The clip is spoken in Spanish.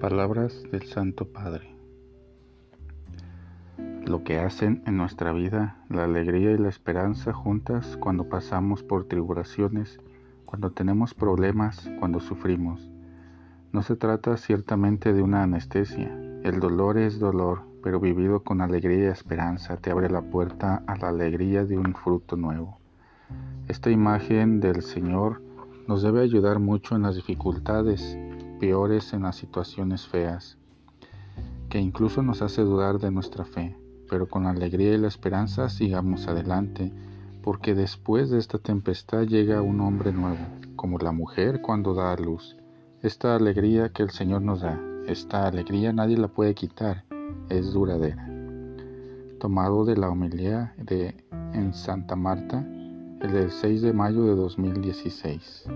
Palabras del Santo Padre. Lo que hacen en nuestra vida la alegría y la esperanza juntas cuando pasamos por tribulaciones, cuando tenemos problemas, cuando sufrimos. No se trata ciertamente de una anestesia. El dolor es dolor, pero vivido con alegría y esperanza te abre la puerta a la alegría de un fruto nuevo. Esta imagen del Señor nos debe ayudar mucho en las dificultades peores en las situaciones feas, que incluso nos hace dudar de nuestra fe, pero con la alegría y la esperanza sigamos adelante, porque después de esta tempestad llega un hombre nuevo, como la mujer cuando da a luz. Esta alegría que el Señor nos da, esta alegría nadie la puede quitar, es duradera. Tomado de la homilía de en Santa Marta, el del 6 de mayo de 2016.